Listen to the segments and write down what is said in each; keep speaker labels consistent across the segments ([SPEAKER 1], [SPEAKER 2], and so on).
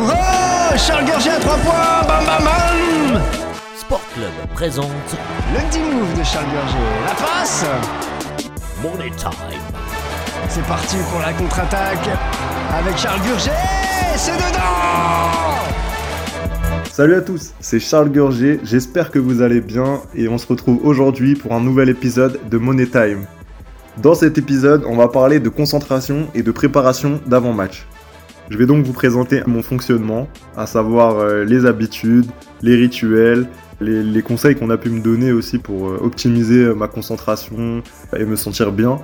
[SPEAKER 1] Oh Charles Gurgé à 3 points Bam bam bam
[SPEAKER 2] Sport Club présente
[SPEAKER 1] Le petit move de Charles Gurgé. La passe
[SPEAKER 2] Money Time.
[SPEAKER 1] C'est parti pour la contre-attaque avec Charles Gurgé C'est dedans
[SPEAKER 3] Salut à tous, c'est Charles Gurgé, j'espère que vous allez bien et on se retrouve aujourd'hui pour un nouvel épisode de Money Time. Dans cet épisode, on va parler de concentration et de préparation d'avant-match. Je vais donc vous présenter mon fonctionnement, à savoir euh, les habitudes, les rituels, les, conseils qu'on a pu me donner aussi pour euh, optimiser euh, ma concentration et me sentir bien.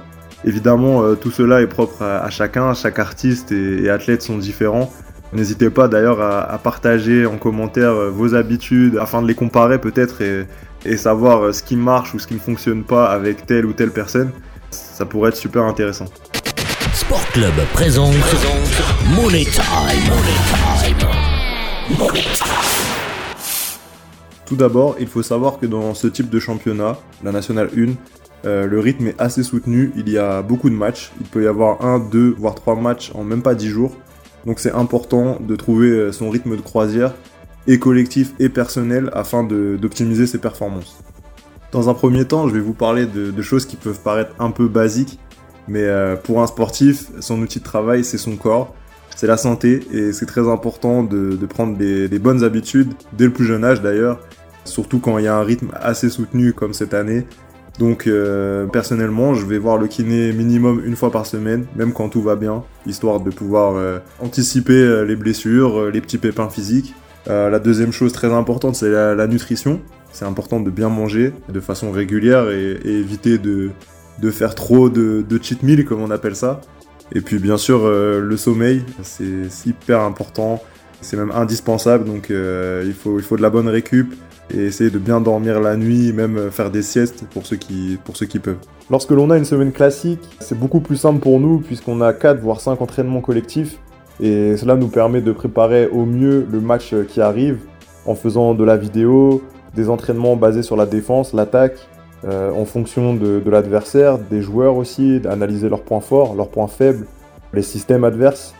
[SPEAKER 3] Évidemment, tout cela est propre à, chacun, chaque artiste et, athlète sont différents. N'hésitez pas d'ailleurs à, partager en commentaire vos habitudes afin de les comparer peut-être et, et savoir ce qui marche ou ce qui ne fonctionne pas avec telle ou telle personne. Ça pourrait être super intéressant.
[SPEAKER 2] Sport Club présente Time. Money Time. Money Time.
[SPEAKER 3] Tout d'abord, il faut savoir que dans ce type de championnat, la Nationale 1, euh, le rythme est assez soutenu. Il y a beaucoup de matchs. Il peut y avoir un, deux, voire trois matchs en même pas dix jours. Donc c'est important de trouver euh, son rythme de croisière, et collectif et personnel, afin d'optimiser ses performances. Dans un premier temps, je vais vous parler de choses qui peuvent paraître un peu basiques, mais euh, pour un sportif, son outil de travail, c'est son corps, c'est la santé, et c'est très important de, prendre des, bonnes habitudes, dès le plus jeune âge d'ailleurs, surtout quand il y a un rythme assez soutenu comme cette année. Donc euh, personnellement, je vais voir le kiné minimum une fois par semaine, même quand tout va bien, histoire de pouvoir euh, anticiper les blessures, les petits pépins physiques. La deuxième chose très importante, c'est la, nutrition. C'est important de bien manger de façon régulière et éviter de, de faire trop de, cheat meal, comme on appelle ça. Et puis bien sûr, euh, le sommeil, c'est hyper important, c'est même indispensable, donc euh, il, faut, il faut de la bonne récup et essayer de bien dormir la nuit, même euh, faire des siestes pour ceux qui, pour ceux qui peuvent. Lorsque l'on a une semaine classique, c'est beaucoup plus simple pour nous puisqu'on a 4 voire 5 entraînements collectifs et cela nous permet de préparer au mieux le match qui arrive en faisant de la vidéo, des entraînements basés sur la défense, l'attaque, euh, en fonction de, l'adversaire, des joueurs aussi, d'analyser leurs points forts, leurs points faibles, les systèmes adverses.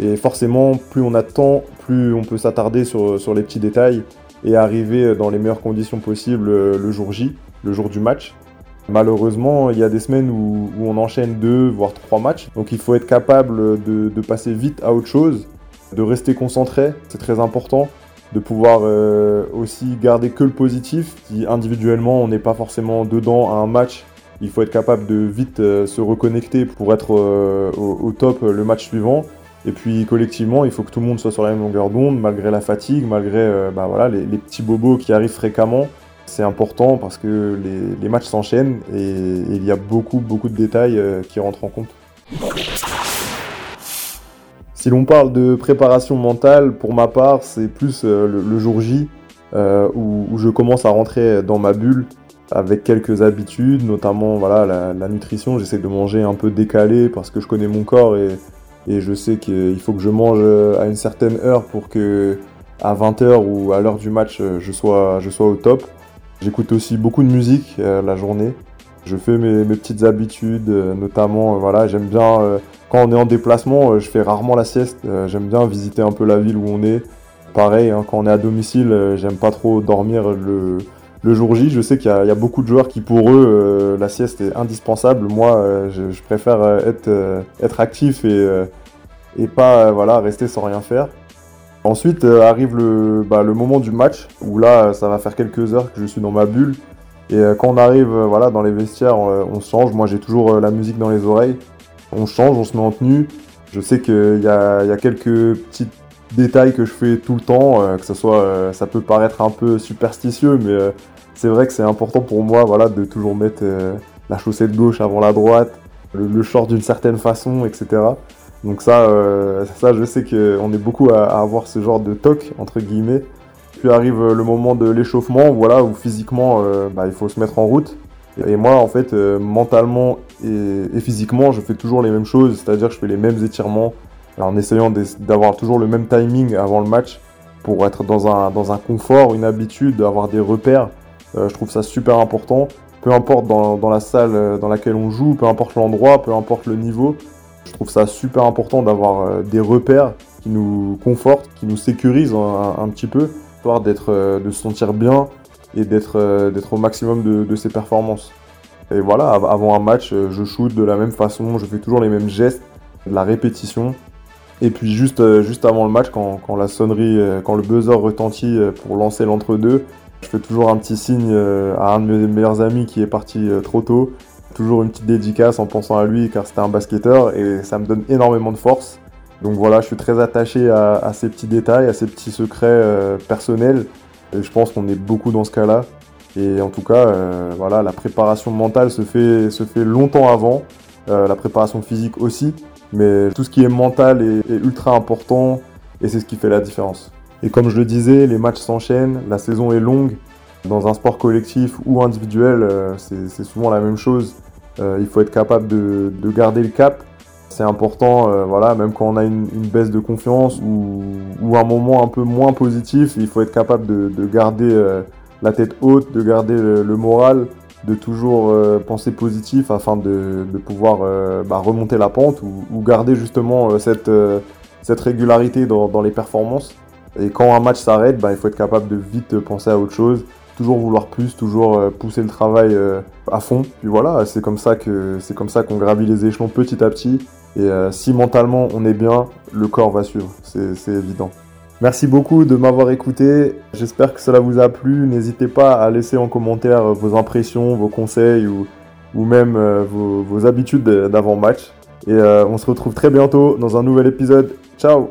[SPEAKER 3] Et forcément, plus on a de temps, plus on peut s'attarder sur, les petits détails et arriver dans les meilleures conditions possibles euh, le jour J, le jour du match. Malheureusement, il y a des semaines où, on enchaîne deux, voire trois matchs. Donc il faut être capable de passer vite à autre chose, de rester concentré, c'est très important. De pouvoir euh, aussi garder que le positif. Si individuellement on n'est pas forcément dedans à un match, il faut être capable de vite euh, se reconnecter pour être euh, au, top le match suivant. Et puis collectivement, il faut que tout le monde soit sur la même longueur d'onde, malgré la fatigue, malgré bah, voilà, les, petits bobos qui arrivent fréquemment. C'est important parce que les, matchs s'enchaînent et, il y a beaucoup, beaucoup de détails qui rentrent en compte. Si l'on parle de préparation mentale, pour ma part, c'est plus euh, le, jour J euh, où, je commence à rentrer dans ma bulle avec quelques habitudes, notamment voilà, la, nutrition. J'essaie de manger un peu décalé parce que je connais mon corps et, et je sais qu'il faut que je mange euh, à une certaine heure pour que à 20h ou à l'heure du match, je sois, je sois au top. J'écoute aussi beaucoup de musique la journée. Je fais mes, petites habitudes, euh, notamment, euh, voilà, j'aime bien, euh, quand on est en déplacement, je fais rarement la sieste. J'aime bien visiter un peu la ville où on est. Pareil, hein, quand on est à domicile, j'aime pas trop dormir le, jour J. Je sais qu'il y, a- beaucoup de joueurs qui, pour eux, la sieste est indispensable. Moi, je, préfère être, actif et, pas voilà, rester sans rien faire. Ensuite arrive le, bah, le moment du match, où là, ça va faire quelques heures que je suis dans ma bulle. Et euh, quand on arrive euh, voilà, dans les vestiaires, euh, on se change. Moi, j'ai toujours euh, la musique dans les oreilles. On change, on se met en tenue. Je sais qu'il y a, quelques petits détails que je fais tout le temps, euh, que ça soit, euh, ça peut paraître un peu superstitieux, mais euh, c'est vrai que c'est important pour moi, voilà, de toujours mettre euh, la chaussette gauche avant la droite, le, le short d'une certaine façon, etc. Donc ça, euh, ça, je sais qu'on est beaucoup à avoir ce genre de toc entre guillemets. Puis arrive euh, le moment de l'échauffement, voilà, où physiquement, euh, bah, il faut se mettre en route. Et moi, en fait, euh, mentalement et, physiquement, je fais toujours les mêmes choses, c'est-à-dire que je fais les mêmes étirements, en essayant d'avoir toujours le même timing avant le match pour être dans un, dans un confort, une habitude, d'avoir des repères. Je trouve ça super important. Peu importe dans, dans la salle dans laquelle on joue, peu importe l'endroit, peu importe le niveau, je trouve ça super important d'avoir des repères qui nous conforte, qui nous sécurise un, petit peu, d'être, euh, de se sentir bien et d'être, euh, d'être au maximum de, ses performances. Et voilà, avant un match, euh, je shoot de la même façon, je fais toujours les mêmes gestes, la répétition. Et puis juste, juste avant le match, quand, quand la sonnerie, quand le buzzer retentit pour lancer l'entre-deux, je fais toujours un petit signe à un de mes meilleurs amis qui est parti trop tôt. Toujours une petite dédicace en pensant à lui car c'était un basketteur et ça me donne énormément de force. Donc voilà, je suis très attaché à, ces petits détails, à ces petits secrets euh, personnels. Et je pense qu'on est beaucoup dans ce cas-là. Et en tout cas, euh, voilà, la préparation mentale se fait, se fait longtemps avant, euh, la préparation physique aussi. Mais tout ce qui est mental est, ultra important et c'est ce qui fait la différence. Et comme je le disais, les matchs s'enchaînent, la saison est longue. Dans un sport collectif ou individuel, c'est souvent la même chose. il faut être capable de garder le cap c'est important, euh, voilà, même quand on a une, baisse de confiance ou, un moment un peu moins positif, il faut être capable de, garder euh, la tête haute, de garder le, moral, de toujours euh, penser positif afin de, pouvoir bah, remonter la pente ou, garder justement cette, régularité dans, les performances. Et quand un match s'arrête, bah, il faut être capable de vite penser à autre chose, toujours vouloir plus, toujours pousser le travail à fond. Puis voilà, c'est comme ça que c'est comme ça qu'on gravit les échelons petit à petit et euh, si mentalement on est bien, le corps va suivre, c'est évident. Merci beaucoup de m'avoir écouté. J'espère que cela vous a plu. N'hésitez pas à laisser en commentaire vos impressions, vos conseils ou, ou même euh, vos, habitudes d'avant-match. Et euh, on se retrouve très bientôt dans un nouvel épisode. Ciao.